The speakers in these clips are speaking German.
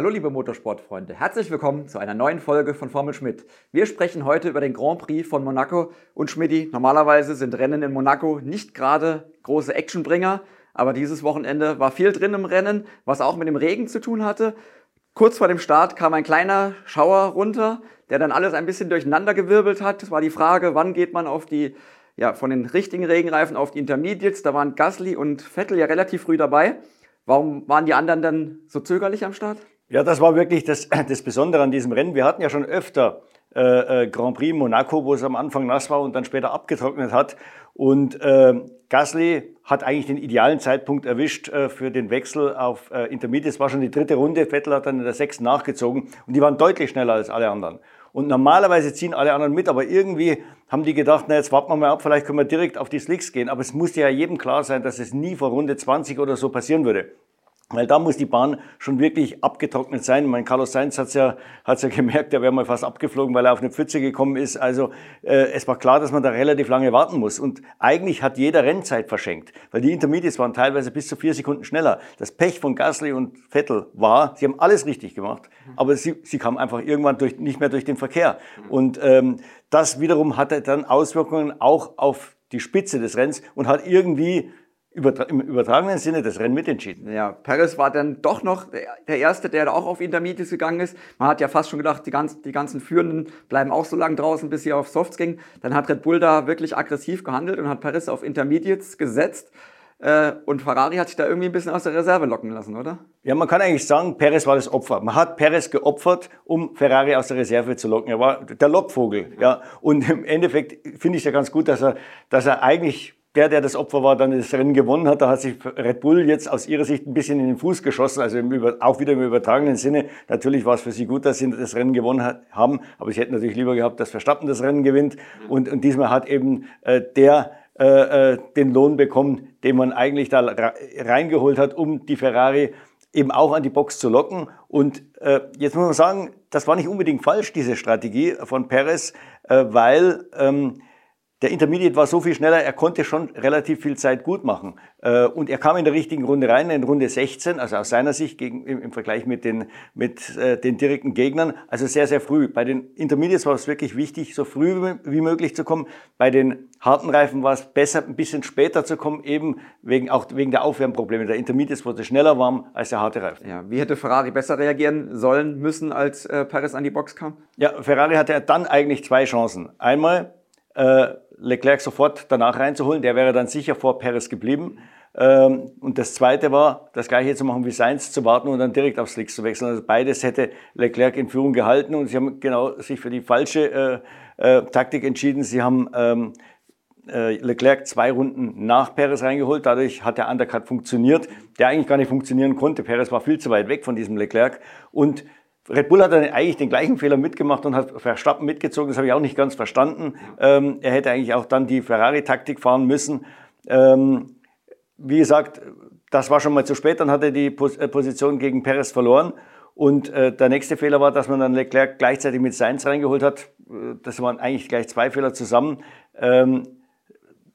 Hallo liebe Motorsportfreunde, herzlich willkommen zu einer neuen Folge von Formel Schmidt. Wir sprechen heute über den Grand Prix von Monaco und Schmidti. Normalerweise sind Rennen in Monaco nicht gerade große Actionbringer, aber dieses Wochenende war viel drin im Rennen, was auch mit dem Regen zu tun hatte. Kurz vor dem Start kam ein kleiner Schauer runter, der dann alles ein bisschen durcheinandergewirbelt hat. Es war die Frage, wann geht man auf die ja, von den richtigen Regenreifen auf die Intermediates. Da waren Gasly und Vettel ja relativ früh dabei. Warum waren die anderen dann so zögerlich am Start? Ja, das war wirklich das, das Besondere an diesem Rennen. Wir hatten ja schon öfter äh, äh, Grand Prix Monaco, wo es am Anfang nass war und dann später abgetrocknet hat. Und äh, Gasly hat eigentlich den idealen Zeitpunkt erwischt äh, für den Wechsel auf äh, Intermediate. Es war schon die dritte Runde. Vettel hat dann in der sechsten nachgezogen und die waren deutlich schneller als alle anderen. Und normalerweise ziehen alle anderen mit, aber irgendwie haben die gedacht, na jetzt warten wir mal ab, vielleicht können wir direkt auf die Slicks gehen. Aber es musste ja jedem klar sein, dass es nie vor Runde 20 oder so passieren würde. Weil da muss die Bahn schon wirklich abgetrocknet sein. Mein Carlos Sainz hat's ja, hat's ja gemerkt, der wäre mal fast abgeflogen, weil er auf eine Pfütze gekommen ist. Also äh, es war klar, dass man da relativ lange warten muss. Und eigentlich hat jeder Rennzeit verschenkt, weil die Intermediates waren teilweise bis zu vier Sekunden schneller. Das Pech von Gasly und Vettel war, sie haben alles richtig gemacht, aber sie, sie kamen einfach irgendwann durch, nicht mehr durch den Verkehr. Und ähm, das wiederum hatte dann Auswirkungen auch auf die Spitze des Rennens und hat irgendwie im übertragenen Sinne das Rennen mitentschieden. Ja, Perez war dann doch noch der Erste, der da auch auf Intermediates gegangen ist. Man hat ja fast schon gedacht, die ganzen, die ganzen Führenden bleiben auch so lange draußen, bis sie auf Softs ging. Dann hat Red Bull da wirklich aggressiv gehandelt und hat Perez auf Intermediates gesetzt. Äh, und Ferrari hat sich da irgendwie ein bisschen aus der Reserve locken lassen, oder? Ja, man kann eigentlich sagen, Perez war das Opfer. Man hat Perez geopfert, um Ferrari aus der Reserve zu locken. Er war der Lockvogel. Ja. Und im Endeffekt finde ich es ja ganz gut, dass er, dass er eigentlich der, der das Opfer war, dann das Rennen gewonnen hat, da hat sich Red Bull jetzt aus ihrer Sicht ein bisschen in den Fuß geschossen, also im, auch wieder im übertragenen Sinne. Natürlich war es für sie gut, dass sie das Rennen gewonnen hat, haben, aber sie hätten natürlich lieber gehabt, dass Verstappen das Rennen gewinnt. Und, und diesmal hat eben äh, der äh, äh den Lohn bekommen, den man eigentlich da reingeholt hat, um die Ferrari eben auch an die Box zu locken. Und äh, jetzt muss man sagen, das war nicht unbedingt falsch, diese Strategie von Perez, äh, weil ähm, der Intermediate war so viel schneller, er konnte schon relativ viel Zeit gut machen. Äh, und er kam in der richtigen Runde rein, in Runde 16, also aus seiner Sicht gegen, im, Vergleich mit den, mit äh, den direkten Gegnern, also sehr, sehr früh. Bei den Intermediates war es wirklich wichtig, so früh wie möglich zu kommen. Bei den harten Reifen war es besser, ein bisschen später zu kommen, eben wegen, auch wegen der Aufwärmprobleme. Der Intermediates wurde schneller warm als der harte Reifen. Ja, wie hätte Ferrari besser reagieren sollen müssen, als äh, Paris an die Box kam? Ja, Ferrari hatte dann eigentlich zwei Chancen. Einmal, äh, Leclerc sofort danach reinzuholen. Der wäre dann sicher vor Perez geblieben. Ähm, und das Zweite war, das Gleiche zu machen wie Sainz, zu warten und dann direkt auf Slicks zu wechseln. Also beides hätte Leclerc in Führung gehalten und sie haben genau sich für die falsche äh, äh, Taktik entschieden. Sie haben ähm, äh, Leclerc zwei Runden nach Perez reingeholt. Dadurch hat der Undercut funktioniert, der eigentlich gar nicht funktionieren konnte. Perez war viel zu weit weg von diesem Leclerc und Red Bull hat dann eigentlich den gleichen Fehler mitgemacht und hat Verstappen mitgezogen. Das habe ich auch nicht ganz verstanden. Ähm, er hätte eigentlich auch dann die Ferrari-Taktik fahren müssen. Ähm, wie gesagt, das war schon mal zu spät. Dann hat er die äh, Position gegen Perez verloren. Und äh, der nächste Fehler war, dass man dann Leclerc gleichzeitig mit Sainz reingeholt hat. Äh, das waren eigentlich gleich zwei Fehler zusammen. Ähm,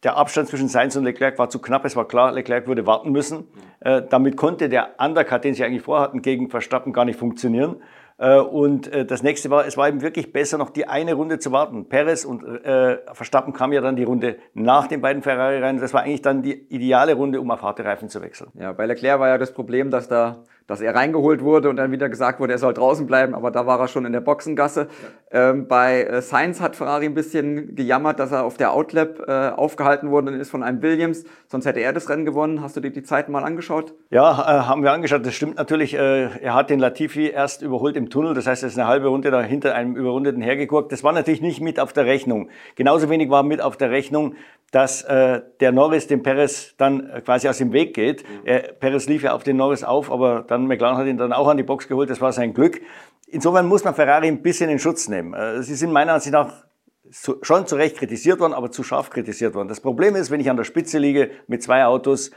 der Abstand zwischen Sainz und Leclerc war zu knapp. Es war klar, Leclerc würde warten müssen. Äh, damit konnte der Undercut, den sie eigentlich vorhatten, gegen Verstappen gar nicht funktionieren. Äh, und äh, das nächste war, es war eben wirklich besser, noch die eine Runde zu warten. Perez und äh, Verstappen kam ja dann die Runde nach den beiden Ferrari rein. Das war eigentlich dann die ideale Runde, um auf harte Reifen zu wechseln. Ja, bei Leclerc war ja das Problem, dass da dass er reingeholt wurde und dann wieder gesagt wurde, er soll draußen bleiben, aber da war er schon in der Boxengasse. Ja. Ähm, bei äh, Sainz hat Ferrari ein bisschen gejammert, dass er auf der Outlap äh, aufgehalten worden ist von einem Williams, sonst hätte er das Rennen gewonnen. Hast du dir die Zeiten mal angeschaut? Ja, äh, haben wir angeschaut. Das stimmt natürlich. Äh, er hat den Latifi erst überholt im Tunnel, das heißt, er ist eine halbe Runde da hinter einem Überrundeten hergeguckt. Das war natürlich nicht mit auf der Rechnung. Genauso wenig war mit auf der Rechnung, dass äh, der Norris dem Perez dann äh, quasi aus dem Weg geht. Mhm. Er, Perez lief ja auf den Norris auf, aber dann McLaren hat ihn dann auch an die Box geholt. Das war sein Glück. Insofern muss man Ferrari ein bisschen in Schutz nehmen. Äh, sie sind meiner Ansicht nach schon zu Recht kritisiert worden, aber zu scharf kritisiert worden. Das Problem ist, wenn ich an der Spitze liege mit zwei Autos,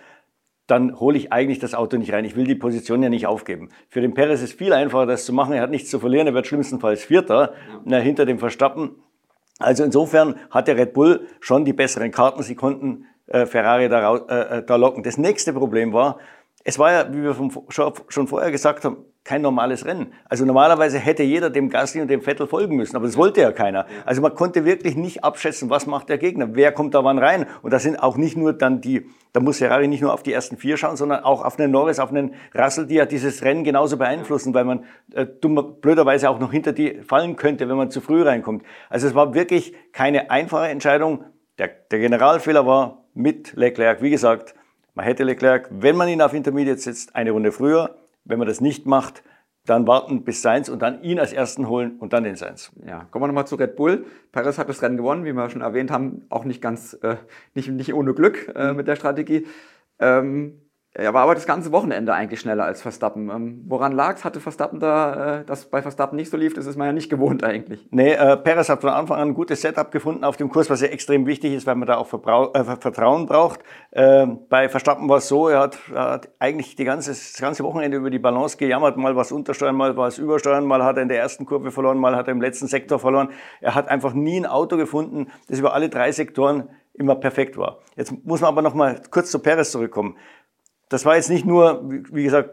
dann hole ich eigentlich das Auto nicht rein. Ich will die Position ja nicht aufgeben. Für den Perez ist es viel einfacher, das zu machen. Er hat nichts zu verlieren. Er wird schlimmstenfalls Vierter ja. hinter dem Verstappen. Also insofern hat der Red Bull schon die besseren Karten. Sie konnten äh, Ferrari da, äh, äh, da locken. Das nächste Problem war, es war ja, wie wir schon vorher gesagt haben, kein normales Rennen. Also normalerweise hätte jeder dem Gasly und dem Vettel folgen müssen, aber das wollte ja keiner. Also man konnte wirklich nicht abschätzen, was macht der Gegner, wer kommt da wann rein. Und da sind auch nicht nur dann die, da muss Ferrari nicht nur auf die ersten vier schauen, sondern auch auf einen Norris, auf einen Russell, die ja dieses Rennen genauso beeinflussen, weil man äh, dummer, blöderweise auch noch hinter die fallen könnte, wenn man zu früh reinkommt. Also es war wirklich keine einfache Entscheidung. Der, der Generalfehler war mit Leclerc, wie gesagt, man hätte Leclerc, wenn man ihn auf Intermediate setzt, eine Runde früher wenn man das nicht macht, dann warten bis Sainz und dann ihn als Ersten holen und dann den Sainz. Ja, kommen wir nochmal zu Red Bull. Perez hat das Rennen gewonnen, wie wir schon erwähnt haben, auch nicht ganz, äh, nicht, nicht ohne Glück äh, mit der Strategie. Ähm, er war aber das ganze Wochenende eigentlich schneller als Verstappen. Ähm, woran lag es? Hatte Verstappen da, äh, dass bei Verstappen nicht so lief? Das ist man ja nicht gewohnt eigentlich. Nee, äh, Perez hat von Anfang an ein gutes Setup gefunden auf dem Kurs, was ja extrem wichtig ist, weil man da auch Verbrau äh, Vertrauen braucht. Äh, bei Verstappen war es so, er hat, er hat eigentlich die ganze, das ganze Wochenende über die Balance gejammert, mal was untersteuern, mal was übersteuern, mal hat er in der ersten Kurve verloren, mal hat er im letzten Sektor verloren. Er hat einfach nie ein Auto gefunden, das über alle drei Sektoren immer perfekt war. Jetzt muss man aber noch mal kurz zu Perez zurückkommen das war jetzt nicht nur, wie gesagt,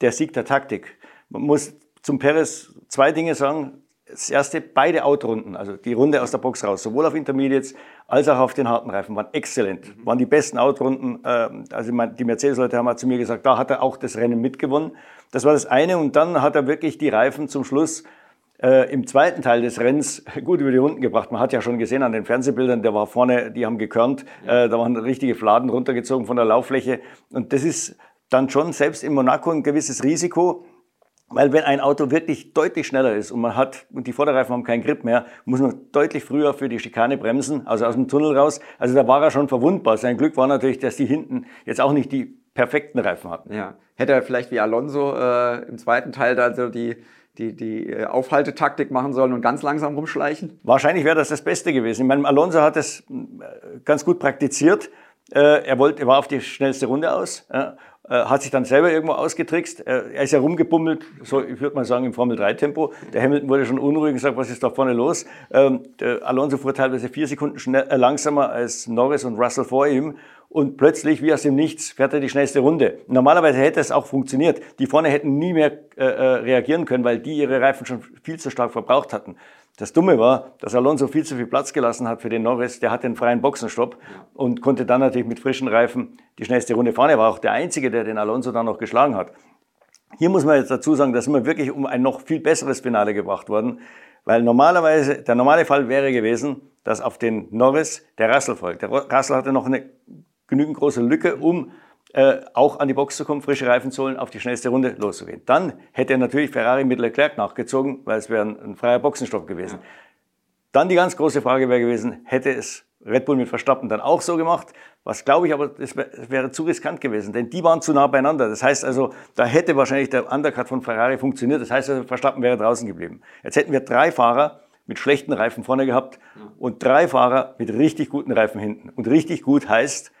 der Sieg der Taktik. Man muss zum Perez zwei Dinge sagen. Das erste, beide Autorunden, also die Runde aus der Box raus, sowohl auf Intermediates als auch auf den harten Reifen, waren exzellent. Mhm. Waren die besten Autorunden. Ähm, also die Mercedes-Leute haben zu mir gesagt, da hat er auch das Rennen mitgewonnen. Das war das eine. Und dann hat er wirklich die Reifen zum Schluss äh, im zweiten Teil des Rennens gut über die Runden gebracht. Man hat ja schon gesehen an den Fernsehbildern, der war vorne, die haben gekörnt, äh, da waren richtige Fladen runtergezogen von der Lauffläche. Und das ist dann schon selbst in Monaco ein gewisses Risiko. Weil wenn ein Auto wirklich deutlich schneller ist und man hat, und die Vorderreifen haben keinen Grip mehr, muss man deutlich früher für die Schikane bremsen, also aus dem Tunnel raus. Also da war er schon verwundbar. Sein Glück war natürlich, dass die hinten jetzt auch nicht die perfekten Reifen hatten. Ja. Hätte er vielleicht wie Alonso äh, im zweiten Teil da so die die, die äh, Aufhaltetaktik machen sollen und ganz langsam rumschleichen? Wahrscheinlich wäre das das Beste gewesen. Ich meine, Alonso hat es äh, ganz gut praktiziert. Äh, er, wollte, er war auf die schnellste Runde aus, hat sich dann selber irgendwo ausgetrickst. Er ist ja rumgebummelt, so ich würde mal sagen im Formel-3-Tempo. Der Hamilton wurde schon unruhig und sagt, was ist da vorne los? Ähm, Alonso fuhr teilweise vier Sekunden schnell, langsamer als Norris und Russell vor ihm und plötzlich, wie aus dem Nichts, fährt er die schnellste Runde. Normalerweise hätte es auch funktioniert. Die vorne hätten nie mehr äh, äh, reagieren können, weil die ihre Reifen schon viel zu stark verbraucht hatten. Das Dumme war, dass Alonso viel zu viel Platz gelassen hat für den Norris. Der hat den freien Boxenstopp und konnte dann natürlich mit frischen Reifen die schnellste Runde fahren. Er war auch der Einzige, der den Alonso dann noch geschlagen hat. Hier muss man jetzt dazu sagen, da sind wir wirklich um ein noch viel besseres Finale gebracht worden, weil normalerweise, der normale Fall wäre gewesen, dass auf den Norris der Russell folgt. Der Russell hatte noch eine genügend große Lücke, um äh, auch an die Box zu kommen, frische Reifen zu holen, auf die schnellste Runde loszugehen. Dann hätte natürlich Ferrari mit Leclerc nachgezogen, weil es wäre ein, ein freier Boxenstopp gewesen. Dann die ganz große Frage wäre gewesen, hätte es Red Bull mit Verstappen dann auch so gemacht? Was glaube ich aber, das wäre zu riskant gewesen, denn die waren zu nah beieinander. Das heißt also, da hätte wahrscheinlich der Undercut von Ferrari funktioniert. Das heißt also, Verstappen wäre draußen geblieben. Jetzt hätten wir drei Fahrer mit schlechten Reifen vorne gehabt und drei Fahrer mit richtig guten Reifen hinten. Und richtig gut heißt.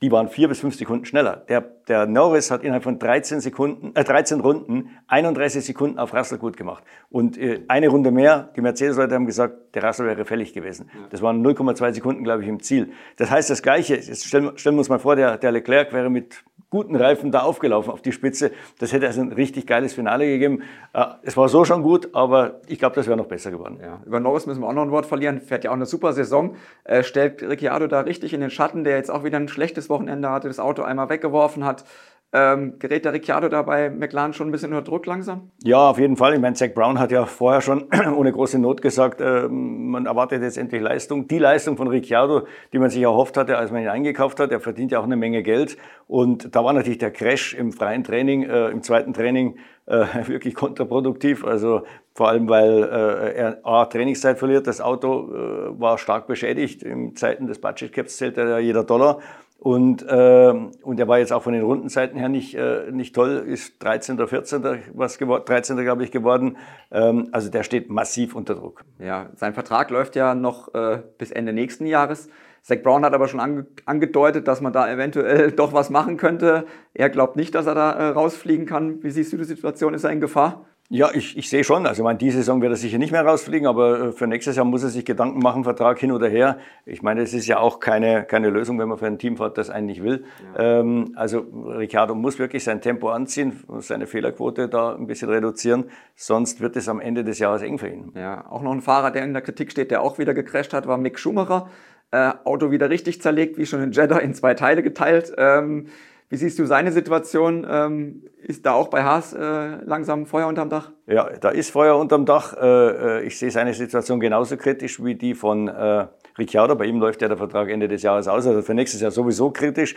Die waren vier bis fünf Sekunden schneller. Der, der Norris hat innerhalb von 13 Sekunden, äh, 13 Runden 31 Sekunden auf Russell gut gemacht. Und äh, eine Runde mehr, die Mercedes-Leute haben gesagt, der Russell wäre fällig gewesen. Ja. Das waren 0,2 Sekunden, glaube ich, im Ziel. Das heißt das Gleiche, jetzt stellen, stellen wir uns mal vor, der, der Leclerc wäre mit guten Reifen da aufgelaufen auf die Spitze. Das hätte also ein richtig geiles Finale gegeben. Äh, es war so schon gut, aber ich glaube, das wäre noch besser geworden. Ja. Über Norris müssen wir auch noch ein Wort verlieren. Fährt ja auch eine super Saison. Äh, stellt Ricciardo da richtig in den Schatten, der jetzt auch wieder ein schlechtes Wochenende hatte, das Auto einmal weggeworfen hat. Ähm, gerät der Ricciardo da bei McLaren schon ein bisschen unter Druck langsam? Ja, auf jeden Fall. Ich meine, Zach Brown hat ja vorher schon ohne große Not gesagt, äh, man erwartet jetzt endlich Leistung. Die Leistung von Ricciardo, die man sich erhofft hatte, als man ihn eingekauft hat. Er verdient ja auch eine Menge Geld. Und da war natürlich der Crash im freien Training, äh, im zweiten Training äh, wirklich kontraproduktiv. Also vor allem, weil äh, er A, Trainingszeit verliert. Das Auto äh, war stark beschädigt. In Zeiten des Budget Caps zählt ja jeder Dollar. Und, äh, und er war jetzt auch von den Rundenzeiten her nicht, äh, nicht toll, ist 13. oder 14. was geworden, 13. glaube ich geworden. Ähm, also der steht massiv unter Druck. Ja, sein Vertrag läuft ja noch äh, bis Ende nächsten Jahres. Zach Brown hat aber schon ange angedeutet, dass man da eventuell doch was machen könnte. Er glaubt nicht, dass er da äh, rausfliegen kann. Wie siehst du die Situation? Ist er in Gefahr? Ja, ich, ich sehe schon. Also, ich meine, diese Saison wird er sicher nicht mehr rausfliegen, aber äh, für nächstes Jahr muss er sich Gedanken machen, Vertrag hin oder her. Ich meine, es ist ja auch keine, keine Lösung, wenn man für ein Team fährt, das einen nicht will. Ja. Ähm, also, Ricciardo muss wirklich sein Tempo anziehen, seine Fehlerquote da ein bisschen reduzieren, sonst wird es am Ende des Jahres eng für ihn. Ja, auch noch ein Fahrer, der in der Kritik steht, der auch wieder gecrasht hat, war Mick Schumacher. Äh, Auto wieder richtig zerlegt, wie schon in Jeddah in zwei Teile geteilt. Ähm, wie siehst du seine Situation? Ähm, ist da auch bei Haas äh, langsam Feuer unterm Dach? Ja, da ist Feuer unterm Dach. Äh, äh, ich sehe seine Situation genauso kritisch wie die von äh, Ricciardo. Bei ihm läuft ja der Vertrag Ende des Jahres aus, also für nächstes Jahr sowieso kritisch.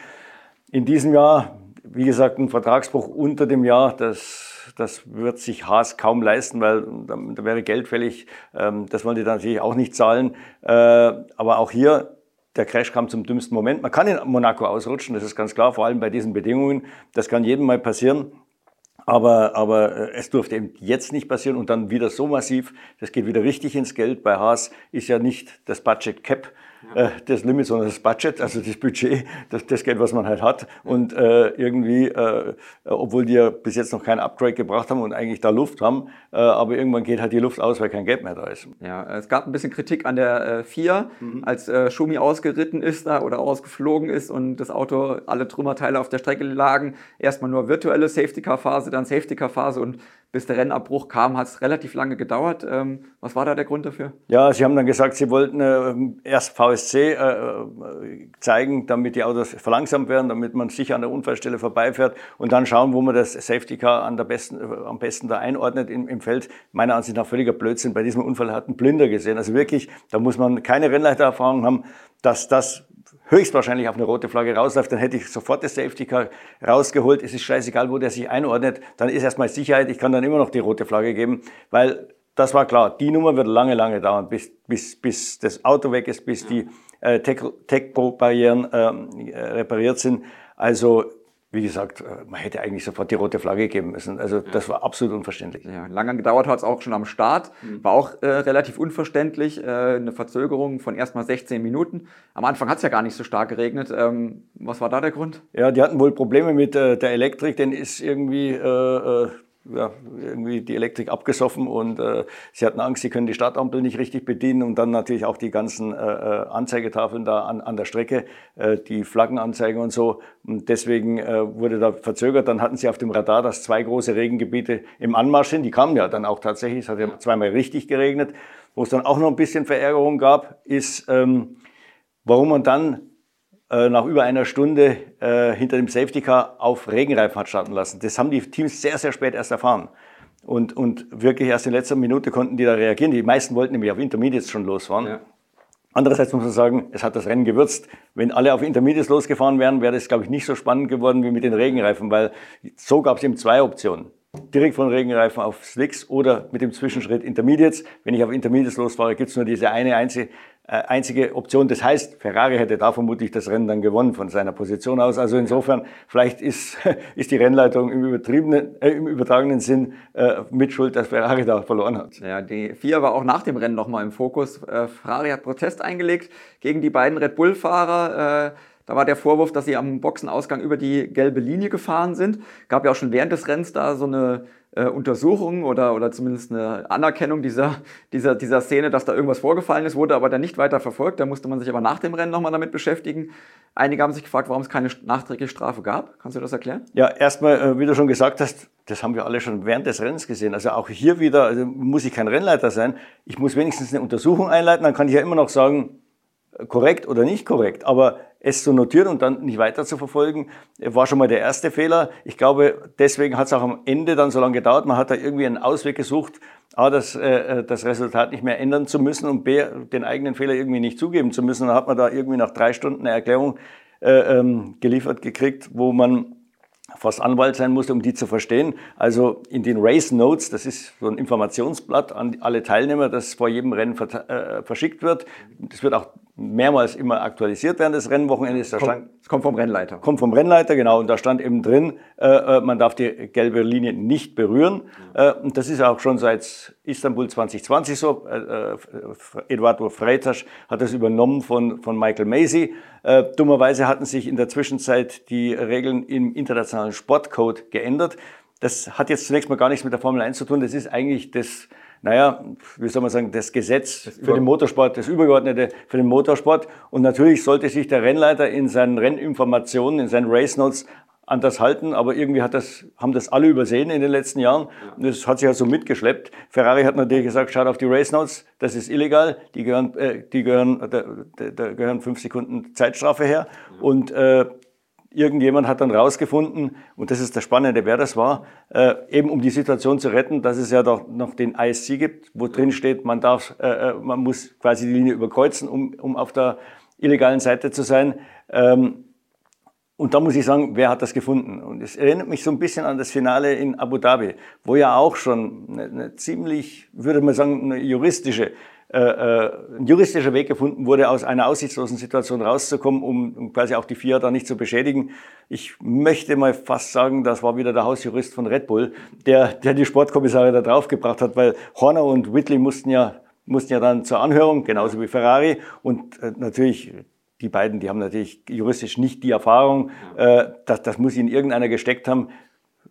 In diesem Jahr, wie gesagt, ein Vertragsbruch unter dem Jahr, das, das wird sich Haas kaum leisten, weil da, da wäre Geld fällig. Ähm, das wollen die dann natürlich auch nicht zahlen. Äh, aber auch hier der Crash kam zum dümmsten Moment. Man kann in Monaco ausrutschen, das ist ganz klar, vor allem bei diesen Bedingungen. Das kann jedem mal passieren. Aber, aber äh, es durfte eben jetzt nicht passieren und dann wieder so massiv. Das geht wieder richtig ins Geld. Bei Haas ist ja nicht das Budget Cap äh, das Limit, sondern das Budget, also das Budget, das, das Geld, was man halt hat. Und äh, irgendwie, äh, obwohl die ja bis jetzt noch kein Upgrade gebracht haben und eigentlich da Luft haben, äh, aber irgendwann geht halt die Luft aus, weil kein Geld mehr da ist. Ja, es gab ein bisschen Kritik an der äh, 4, mhm. als äh, Schumi ausgeritten ist da oder ausgeflogen ist und das Auto, alle Trümmerteile auf der Strecke lagen. Erstmal nur virtuelle Safety-Car-Phase, dann Safety-Car-Phase und bis der Rennabbruch kam, hat es relativ lange gedauert. Ähm, was war da der Grund dafür? Ja, Sie haben dann gesagt, Sie wollten äh, erst VSC äh, äh, zeigen, damit die Autos verlangsamt werden, damit man sicher an der Unfallstelle vorbeifährt und dann schauen, wo man das Safety Car an der besten, äh, am besten da einordnet im, im Feld. Meiner Ansicht nach völliger Blödsinn. Bei diesem Unfall hat ein Blinder gesehen. Also wirklich, da muss man keine Rennleitererfahrung haben, dass das höchstwahrscheinlich auf eine rote Flagge rausläuft, dann hätte ich sofort das Safety Car rausgeholt. Es ist scheißegal, wo der sich einordnet. Dann ist erstmal Sicherheit. Ich kann dann immer noch die rote Flagge geben, weil das war klar. Die Nummer wird lange, lange dauern, bis, bis, bis das Auto weg ist, bis die äh, Tech-Barrieren ähm, äh, repariert sind. Also wie gesagt, äh, man hätte eigentlich sofort die rote Flagge geben müssen. Also das war absolut unverständlich. Ja, lange gedauert hat es auch schon am Start. Mhm. War auch äh, relativ unverständlich. Äh, eine Verzögerung von erst mal 16 Minuten. Am Anfang hat es ja gar nicht so stark geregnet. Ähm, was war da der Grund? Ja, die hatten wohl Probleme mit äh, der Elektrik. Denn ist irgendwie äh, äh ja, irgendwie die Elektrik abgesoffen und äh, sie hatten Angst, sie können die Startampel nicht richtig bedienen und dann natürlich auch die ganzen äh, äh, Anzeigetafeln da an, an der Strecke, äh, die Flaggenanzeigen und so. Und deswegen äh, wurde da verzögert. Dann hatten sie auf dem Radar, dass zwei große Regengebiete im Anmarsch sind. Die kamen ja dann auch tatsächlich. Es hat ja zweimal richtig geregnet. Wo es dann auch noch ein bisschen Verärgerung gab, ist, ähm, warum man dann nach über einer Stunde äh, hinter dem Safety Car auf Regenreifen hat starten lassen. Das haben die Teams sehr, sehr spät erst erfahren. Und, und wirklich erst in letzter Minute konnten die da reagieren. Die meisten wollten nämlich auf Intermediates schon losfahren. Ja. Andererseits muss man sagen, es hat das Rennen gewürzt. Wenn alle auf Intermediates losgefahren wären, wäre das, glaube ich, nicht so spannend geworden wie mit den Regenreifen, weil so gab es eben zwei Optionen. Direkt von Regenreifen auf Slicks oder mit dem Zwischenschritt Intermediates. Wenn ich auf Intermediates losfahre, gibt es nur diese eine einzige äh, einzige Option. Das heißt, Ferrari hätte da vermutlich das Rennen dann gewonnen von seiner Position aus. Also insofern, vielleicht ist, ist die Rennleitung im, übertriebenen, äh, im übertragenen Sinn äh, mitschuld, dass Ferrari da verloren hat. Ja, die FIA war auch nach dem Rennen nochmal im Fokus. Äh, Ferrari hat Protest eingelegt gegen die beiden Red Bull-Fahrer. Äh, da war der Vorwurf, dass sie am Boxenausgang über die gelbe Linie gefahren sind. Gab ja auch schon während des Rennens da so eine äh, Untersuchung oder, oder zumindest eine Anerkennung dieser, dieser, dieser Szene, dass da irgendwas vorgefallen ist, wurde aber dann nicht weiter verfolgt. Da musste man sich aber nach dem Rennen nochmal damit beschäftigen. Einige haben sich gefragt, warum es keine nachträgliche Strafe gab. Kannst du das erklären? Ja, erstmal, äh, wie du schon gesagt hast, das haben wir alle schon während des Rennens gesehen. Also auch hier wieder also muss ich kein Rennleiter sein. Ich muss wenigstens eine Untersuchung einleiten, dann kann ich ja immer noch sagen, korrekt oder nicht korrekt, aber es zu notieren und dann nicht weiter zu verfolgen, war schon mal der erste Fehler. Ich glaube, deswegen hat es auch am Ende dann so lange gedauert. Man hat da irgendwie einen Ausweg gesucht, A, das, äh, äh, das Resultat nicht mehr ändern zu müssen und B, den eigenen Fehler irgendwie nicht zugeben zu müssen. Dann hat man da irgendwie nach drei Stunden eine Erklärung äh, ähm, geliefert gekriegt, wo man fast Anwalt sein musste, um die zu verstehen. Also in den Race Notes, das ist so ein Informationsblatt an alle Teilnehmer, das vor jedem Rennen äh, verschickt wird. Das wird auch mehrmals immer aktualisiert während des Rennwochenendes. Da stand, es kommt vom Rennleiter. Kommt vom Rennleiter, genau. Und da stand eben drin, äh, äh man darf die gelbe Linie nicht berühren. Äh, und das ist auch schon seit Istanbul 2020 so. Äh, äh, Eduardo Freitas hat das übernommen von, von Michael Macy. Äh, dummerweise hatten sich in der Zwischenzeit die Regeln im internationalen Sportcode geändert. das hat jetzt zunächst mal gar nichts mit der Formel 1 zu tun. Das ist eigentlich das, naja, wie soll man sagen, das Gesetz das für den Motorsport, das Übergeordnete für den Motorsport. Und natürlich sollte sich der Rennleiter in seinen Renninformationen, in seinen Race Notes anders halten, aber irgendwie hat das, haben das alle übersehen in den letzten Jahren. Und das hat sich ja so mitgeschleppt. Ferrari hat natürlich gesagt, schaut auf die Race Notes, das ist illegal, die gehören, äh, die gehören, da, da, gehören fünf Sekunden Zeitstrafe her. Und äh, irgendjemand hat dann rausgefunden, und das ist das Spannende, wer das war, äh, eben um die Situation zu retten, dass es ja doch noch den ISC gibt, wo drin steht, man darf, äh, äh, man muss quasi die Linie überkreuzen, um, um auf der illegalen Seite zu sein. Ähm, und da muss ich sagen, wer hat das gefunden? Und es erinnert mich so ein bisschen an das Finale in Abu Dhabi, wo ja auch schon eine, eine ziemlich, würde man sagen, eine juristische ein juristischer Weg gefunden wurde, aus einer aussichtslosen Situation rauszukommen, um, um quasi auch die FIA da nicht zu beschädigen. Ich möchte mal fast sagen, das war wieder der Hausjurist von Red Bull, der, der die Sportkommissare da draufgebracht hat, weil Horner und Whitley mussten ja, mussten ja dann zur Anhörung, genauso wie Ferrari. Und äh, natürlich die beiden, die haben natürlich juristisch nicht die Erfahrung, äh, das, das muss ihnen irgendeiner gesteckt haben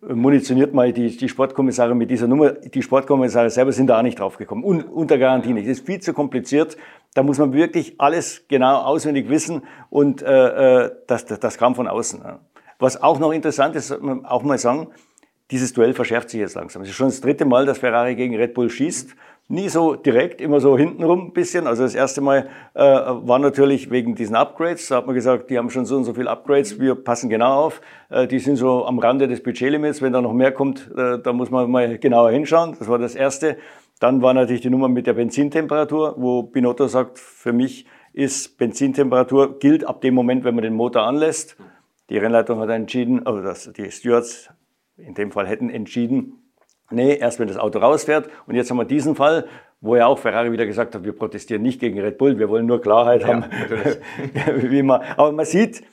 munitioniert mal die, die Sportkommissare mit dieser Nummer. Die Sportkommissare selber sind da auch nicht draufgekommen. Un, unter Garantie nicht. Das ist viel zu kompliziert. Da muss man wirklich alles genau auswendig wissen und äh, äh das, das, das kam von außen. Was auch noch interessant ist, auch mal sagen, dieses Duell verschärft sich jetzt langsam. Es ist schon das dritte Mal, dass Ferrari gegen Red Bull schießt. Nie so direkt, immer so hintenrum ein bisschen. Also das erste Mal äh, war natürlich wegen diesen Upgrades. Da hat man gesagt, die haben schon so und so viele Upgrades, wir passen genau auf. Äh, die sind so am Rande des Budgetlimits. Wenn da noch mehr kommt, äh, da muss man mal genauer hinschauen. Das war das erste. Dann war natürlich die Nummer mit der Benzintemperatur, wo Binotto sagt, für mich ist Benzintemperatur gilt ab dem Moment, wenn man den Motor anlässt. Die Rennleitung hat entschieden, also das, die Stewards in dem Fall hätten entschieden, Nee, erst wenn das Auto rausfährt. Und jetzt haben wir diesen Fall, wo ja auch Ferrari wieder gesagt hat, wir protestieren nicht gegen Red Bull, wir wollen nur Klarheit ja, haben. Wie man, aber man sieht,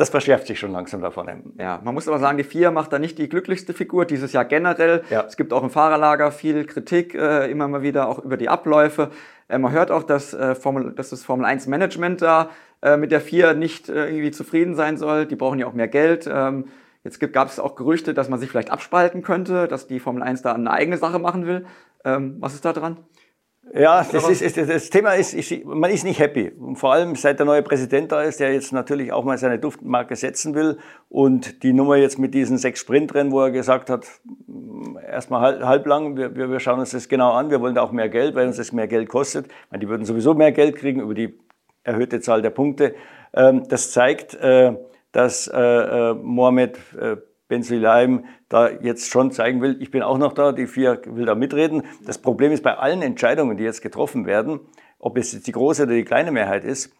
das verschärft sich schon langsam davon. Ja, man muss aber sagen, die FIA macht da nicht die glücklichste Figur dieses Jahr generell. Ja. Es gibt auch im Fahrerlager viel Kritik, äh, immer mal wieder auch über die Abläufe. Äh, man hört auch, dass, äh, Formel, dass das Formel 1 Management da äh, mit der FIA nicht äh, irgendwie zufrieden sein soll. Die brauchen ja auch mehr Geld. Ähm, Jetzt gab es auch Gerüchte, dass man sich vielleicht abspalten könnte, dass die Formel 1 da eine eigene Sache machen will. Ähm, was ist da dran? Ja, das, ist, ist, das Thema ist, ist, man ist nicht happy. Und vor allem seit der neue Präsident da ist, der jetzt natürlich auch mal seine Duftmarke setzen will. Und die Nummer jetzt mit diesen sechs Sprintrennen, wo er gesagt hat, mm, erstmal halb, halblang, wir, wir schauen uns das genau an, wir wollen da auch mehr Geld, weil uns das mehr Geld kostet. Meine, die würden sowieso mehr Geld kriegen über die erhöhte Zahl der Punkte. Ähm, das zeigt, äh, dass äh, äh, Mohamed äh, Ben Sulaim da jetzt schon zeigen will, ich bin auch noch da, die vier will da mitreden. Das Problem ist bei allen Entscheidungen, die jetzt getroffen werden, ob es jetzt die große oder die kleine Mehrheit ist,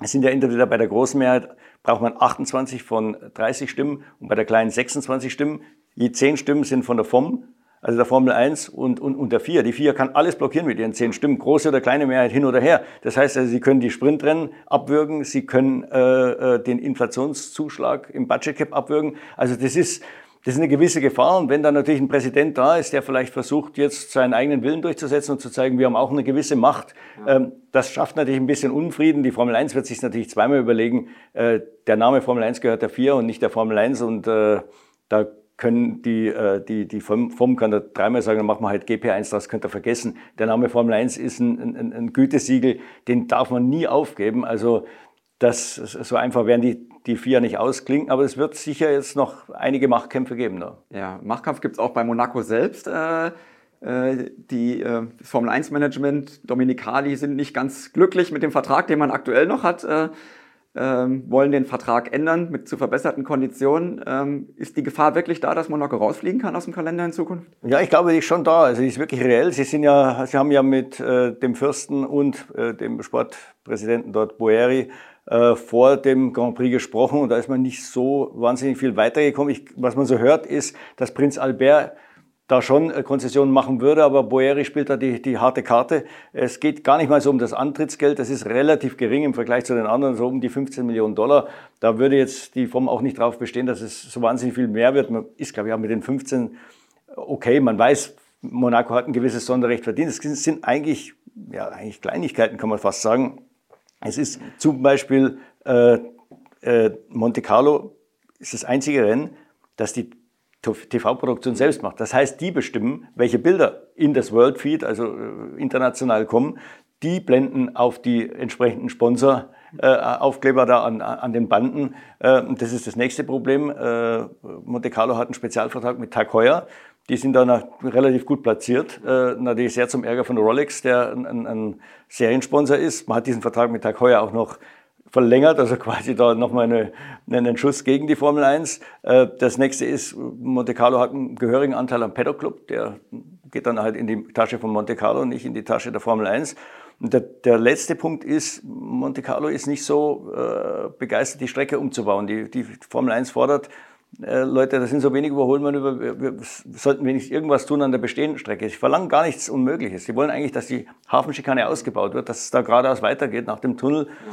es sind ja entweder bei der großen Mehrheit braucht man 28 von 30 Stimmen und bei der kleinen 26 Stimmen. Je 10 Stimmen sind von der FOM also der Formel 1 und, und, und der 4. Die 4 kann alles blockieren mit ihren 10 Stimmen, große oder kleine Mehrheit hin oder her. Das heißt also, sie können die Sprintrennen abwürgen, sie können äh, äh den Inflationszuschlag im Budget Cap abwürgen. Also das ist, das ist eine gewisse Gefahr. Und wenn dann natürlich ein Präsident da ist, der vielleicht versucht, jetzt seinen eigenen Willen durchzusetzen und zu zeigen, wir haben auch eine gewisse Macht, ähm, das schafft natürlich ein bisschen Unfrieden. Die Formel 1 wird sich natürlich zweimal überlegen, äh, der Name Formel 1 gehört der 4 und nicht der Formel 1 und äh, da können die, äh, die, die FOM kann da dreimal sagen, dann machen wir halt GP1, das könnt ihr vergessen. Der Name Formel 1 ist ein, ein, ein Gütesiegel, den darf man nie aufgeben. Also das, so einfach werden die, die vier nicht ausklingen, aber es wird sicher jetzt noch einige Machtkämpfe geben. Da. Ja, Machtkampf gibt es auch bei Monaco selbst. Äh, äh die äh, Formel 1 Management, Dominicali, sind nicht ganz glücklich mit dem Vertrag, den man aktuell noch hat. Äh, ähm, wollen den Vertrag ändern mit zu verbesserten Konditionen. Ähm, ist die Gefahr wirklich da, dass Monaco rausfliegen kann aus dem Kalender in Zukunft? Ja, ich glaube, die ist schon da. Also die ist wirklich reell. Sie sind ja, Sie haben ja mit äh, dem Fürsten und äh, dem Sportpräsidenten dort Boeri äh, vor dem Grand Prix gesprochen und da ist man nicht so wahnsinnig viel weitergekommen. Ich, was man so hört, ist, dass Prinz Albert da schon äh, Konzessionen machen würde, aber Boeri spielt da die, die harte Karte. Es geht gar nicht mal so um das Antrittsgeld, das ist relativ gering im Vergleich zu den anderen, so um die 15 Millionen Dollar. Da würde jetzt die FOM auch nicht darauf bestehen, dass es so wahnsinnig viel mehr wird. Man ist, glaube ich, auch mit den 15 okay, man weiß, Monaco hat ein gewisses Sonderrecht verdient. Es sind eigentlich, ja, eigentlich Kleinigkeiten, kann man fast sagen. Es ist zum Beispiel äh, äh, Monte Carlo ist das einzige Rennen, das die TV-Produktion selbst macht. Das heißt, die bestimmen, welche Bilder in das World Feed, also äh, international kommen. Die blenden auf die entsprechenden Sponsor äh, Aufkleber da an, an den Banden. Äh, das ist das nächste Problem. Äh, Monte Carlo hat einen Spezialvertrag mit Tag Heuer. Die sind da relativ gut platziert. Äh, natürlich sehr zum Ärger von Rolex, der ein, ein, ein Seriensponsor ist. Man hat diesen Vertrag mit Tag Heuer auch noch verlängert, also quasi da nochmal eine, einen Schuss gegen die Formel 1. Äh, das nächste ist, Monte Carlo hat einen gehörigen Anteil am Paddock Club, der geht dann halt in die Tasche von Monte Carlo, nicht in die Tasche der Formel 1. Und der, der letzte Punkt ist, Monte Carlo ist nicht so äh, begeistert, die Strecke umzubauen. Die, die Formel 1 fordert, äh, Leute, das sind so wenig Überholmanöver, wir, wir sollten wenigstens irgendwas tun an der bestehenden Strecke. Sie verlangen gar nichts Unmögliches. Sie wollen eigentlich, dass die Hafenschikane ausgebaut wird, dass es da geradeaus weitergeht nach dem Tunnel. Ja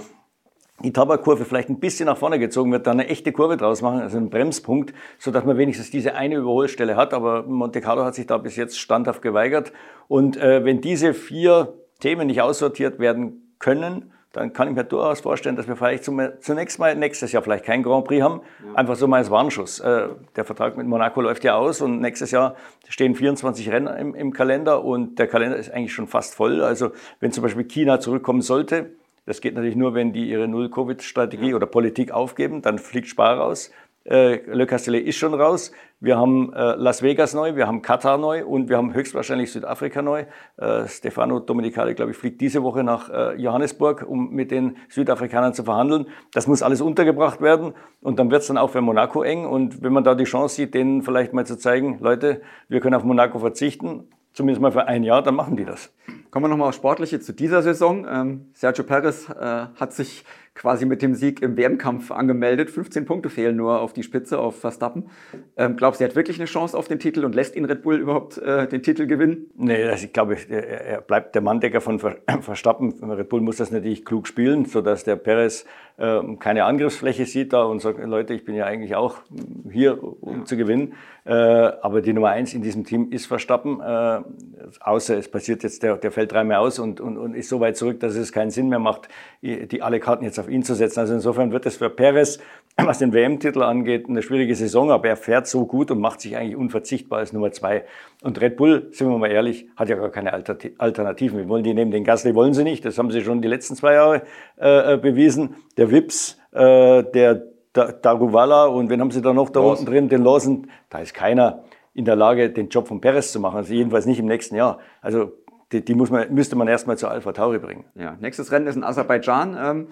die Tabakkurve vielleicht ein bisschen nach vorne gezogen wird, dann eine echte Kurve draus machen, also einen Bremspunkt, so dass man wenigstens diese eine Überholstelle hat. Aber Monte Carlo hat sich da bis jetzt standhaft geweigert. Und äh, wenn diese vier Themen nicht aussortiert werden können, dann kann ich mir durchaus vorstellen, dass wir vielleicht zum, zunächst mal nächstes Jahr vielleicht kein Grand Prix haben. Ja. Einfach so mal als Warnschuss. Äh, der Vertrag mit Monaco läuft ja aus und nächstes Jahr stehen 24 Rennen im, im Kalender und der Kalender ist eigentlich schon fast voll. Also wenn zum Beispiel China zurückkommen sollte, das geht natürlich nur, wenn die ihre Null-Covid-Strategie ja. oder Politik aufgeben, dann fliegt Spar raus. Äh, Le Castellet ist schon raus. Wir haben äh, Las Vegas neu, wir haben Katar neu und wir haben höchstwahrscheinlich Südafrika neu. Äh, Stefano Domenicali, glaube ich, fliegt diese Woche nach äh, Johannesburg, um mit den Südafrikanern zu verhandeln. Das muss alles untergebracht werden und dann wird es dann auch für Monaco eng. Und wenn man da die Chance sieht, denen vielleicht mal zu zeigen, Leute, wir können auf Monaco verzichten, zumindest mal für ein Jahr, dann machen die das. Kommen wir nochmal aufs Sportliche zu dieser Saison. Ähm, Sergio Perez äh, hat sich quasi mit dem Sieg im WM-Kampf angemeldet. 15 Punkte fehlen nur auf die Spitze, auf Verstappen. Ähm, glaubst du, er hat wirklich eine Chance auf den Titel und lässt ihn Red Bull überhaupt äh, den Titel gewinnen? Nee, also ich glaube, er bleibt der Manndecker von Verstappen. Red Bull muss das natürlich klug spielen, sodass der Perez äh, keine Angriffsfläche sieht da und sagt, Leute, ich bin ja eigentlich auch hier, um zu gewinnen. Äh, aber die Nummer eins in diesem Team ist Verstappen. Äh, außer es passiert jetzt, der, der fällt dreimal aus und, und, und ist so weit zurück, dass es keinen Sinn mehr macht, die alle Karten jetzt auf ihn zu setzen. Also insofern wird es für Perez, was den WM-Titel angeht, eine schwierige Saison, aber er fährt so gut und macht sich eigentlich unverzichtbar als Nummer zwei. Und Red Bull, sind wir mal ehrlich, hat ja gar keine Alternativen. Wir wollen die nehmen den Gasly, wollen sie nicht. Das haben sie schon die letzten zwei Jahre äh, bewiesen. Der Wips, äh, der Daruvala und wen haben sie da noch da Los. unten drin? Den Lawson. Da ist keiner in der Lage, den Job von Perez zu machen. Also jedenfalls nicht im nächsten Jahr. Also die, die muss man, müsste man erstmal zu Alpha Tauri bringen. Ja, nächstes Rennen ist in Aserbaidschan. Ähm,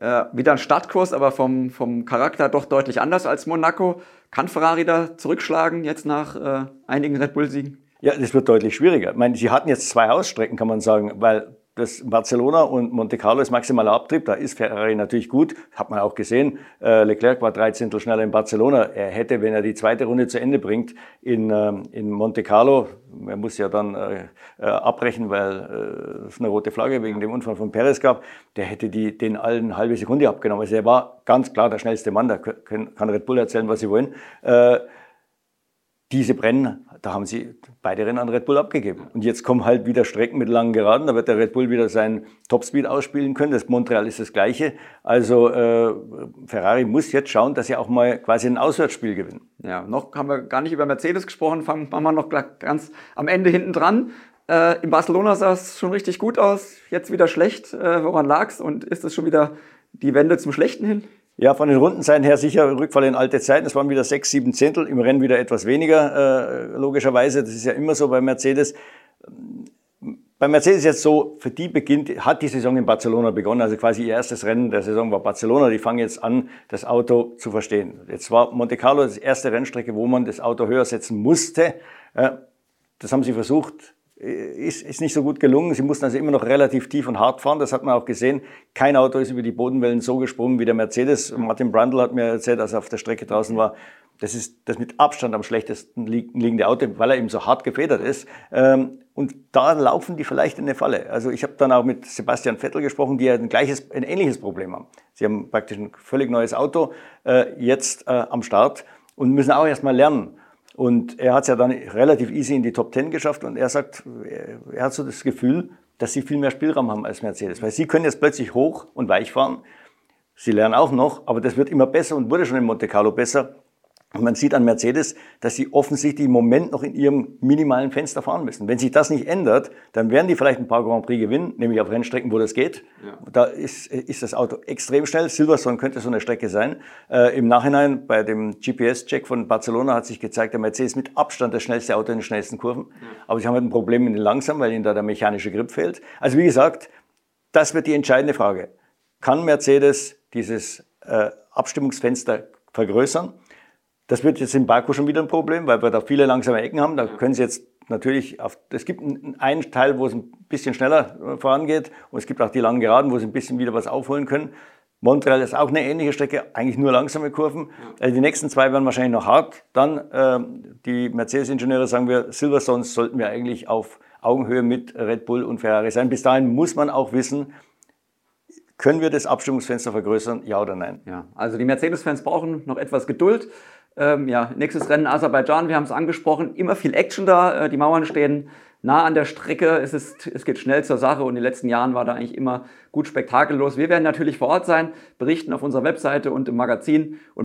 äh, wieder ein Startkurs, aber vom, vom Charakter doch deutlich anders als Monaco. Kann Ferrari da zurückschlagen jetzt nach äh, einigen Red Bull-Siegen? Ja, das wird deutlich schwieriger. Ich meine, sie hatten jetzt zwei Hausstrecken, kann man sagen, weil das Barcelona und Monte Carlo ist maximaler Abtrieb. Da ist Ferrari natürlich gut. Hat man auch gesehen. Äh, Leclerc war 13. schneller in Barcelona. Er hätte, wenn er die zweite Runde zu Ende bringt, in, ähm, in Monte Carlo, er muss ja dann äh, äh, abbrechen, weil es eine rote Flagge wegen dem Unfall von Perez gab, der hätte die, den allen halbe Sekunde abgenommen. Also er war ganz klar der schnellste Mann. Da kann Red Bull erzählen, was sie wollen diese Brennen, da haben sie beide Rennen an Red Bull abgegeben. Und jetzt kommen halt wieder Strecken mit langen Geraden, da wird der Red Bull wieder seinen Topspeed ausspielen können. Das Montreal ist das Gleiche. Also äh, Ferrari muss jetzt schauen, dass sie auch mal quasi ein Auswärtsspiel gewinnen. Ja, noch haben wir gar nicht über Mercedes gesprochen, fangen wir noch ganz am Ende hinten dran. Äh, in Barcelona sah es schon richtig gut aus, jetzt wieder schlecht. Äh, woran lag's und ist es schon wieder die Wende zum Schlechten hin? Ja, von den Rundenzeiten her sicher Rückfall in alte Zeiten. Es waren wieder sechs, sieben Zehntel, im Rennen wieder etwas weniger, äh, logischerweise. Das ist ja immer so bei Mercedes. Bei Mercedes jetzt so, für die beginnt, hat die Saison in Barcelona begonnen, also quasi ihr erstes Rennen der Saison war Barcelona. Die fangen jetzt an, das Auto zu verstehen. Jetzt war Monte Carlo das erste Rennstrecke, wo man das Auto höher setzen musste. Das haben sie versucht, ist, ist nicht so gut gelungen. Sie mussten also immer noch relativ tief und hart fahren. Das hat man auch gesehen. Kein Auto ist über die Bodenwellen so gesprungen wie der Mercedes. Martin Brundle hat mir erzählt, als er auf der Strecke draußen war, das ist das mit Abstand am schlechtesten liegende Auto, weil er eben so hart gefedert ist. Ähm, und da laufen die vielleicht in eine Falle. Also ich habe dann auch mit Sebastian Vettel gesprochen, die ein gleiches, ein ähnliches Problem haben. Sie haben praktisch ein völlig neues Auto äh, jetzt äh, am Start und müssen auch erstmal lernen. Und er hat es ja dann relativ easy in die Top Ten geschafft und er sagt, er hat so das Gefühl, dass sie viel mehr Spielraum haben als Mercedes. Weil sie können jetzt plötzlich hoch und weich fahren. Sie lernen auch noch, aber das wird immer besser und wurde schon in Monte Carlo besser. Und man sieht an Mercedes, dass sie offensichtlich im Moment noch in ihrem minimalen Fenster fahren müssen. Wenn sich das nicht ändert, dann werden die vielleicht ein paar Grand Prix gewinnen, nämlich auf Rennstrecken, wo das geht. Ja. Da ist, ist das Auto extrem schnell. Silverstone könnte so eine Strecke sein. Äh, Im Nachhinein bei dem GPS-Check von Barcelona hat sich gezeigt, der Mercedes mit Abstand das schnellste Auto in den schnellsten Kurven. Ja. Aber sie haben halt ein Problem mit den langsam, weil ihnen da der mechanische Grip fehlt. Also wie gesagt, das wird die entscheidende Frage. Kann Mercedes dieses äh, Abstimmungsfenster vergrößern? Das wird jetzt in Baku schon wieder ein Problem, weil wir da viele langsame Ecken haben. Da können Sie jetzt natürlich, auf, es gibt einen Teil, wo es ein bisschen schneller äh, vorangeht und es gibt auch die langen Geraden, wo Sie ein bisschen wieder was aufholen können. Montreal ist auch eine ähnliche Strecke, eigentlich nur langsame Kurven. Also die nächsten zwei werden wahrscheinlich noch hart. Dann äh, die Mercedes-Ingenieure sagen wir, Silverstone sollten wir eigentlich auf Augenhöhe mit Red Bull und Ferrari sein. Bis dahin muss man auch wissen, können wir das Abstimmungsfenster vergrößern, ja oder nein? Ja, also die Mercedes-Fans brauchen noch etwas Geduld. Ähm, ja, nächstes Rennen Aserbaidschan, wir haben es angesprochen, immer viel Action da, äh, die Mauern stehen nah an der Strecke, es, ist, es geht schnell zur Sache und in den letzten Jahren war da eigentlich immer gut spektakellos. Wir werden natürlich vor Ort sein, berichten auf unserer Webseite und im Magazin. Und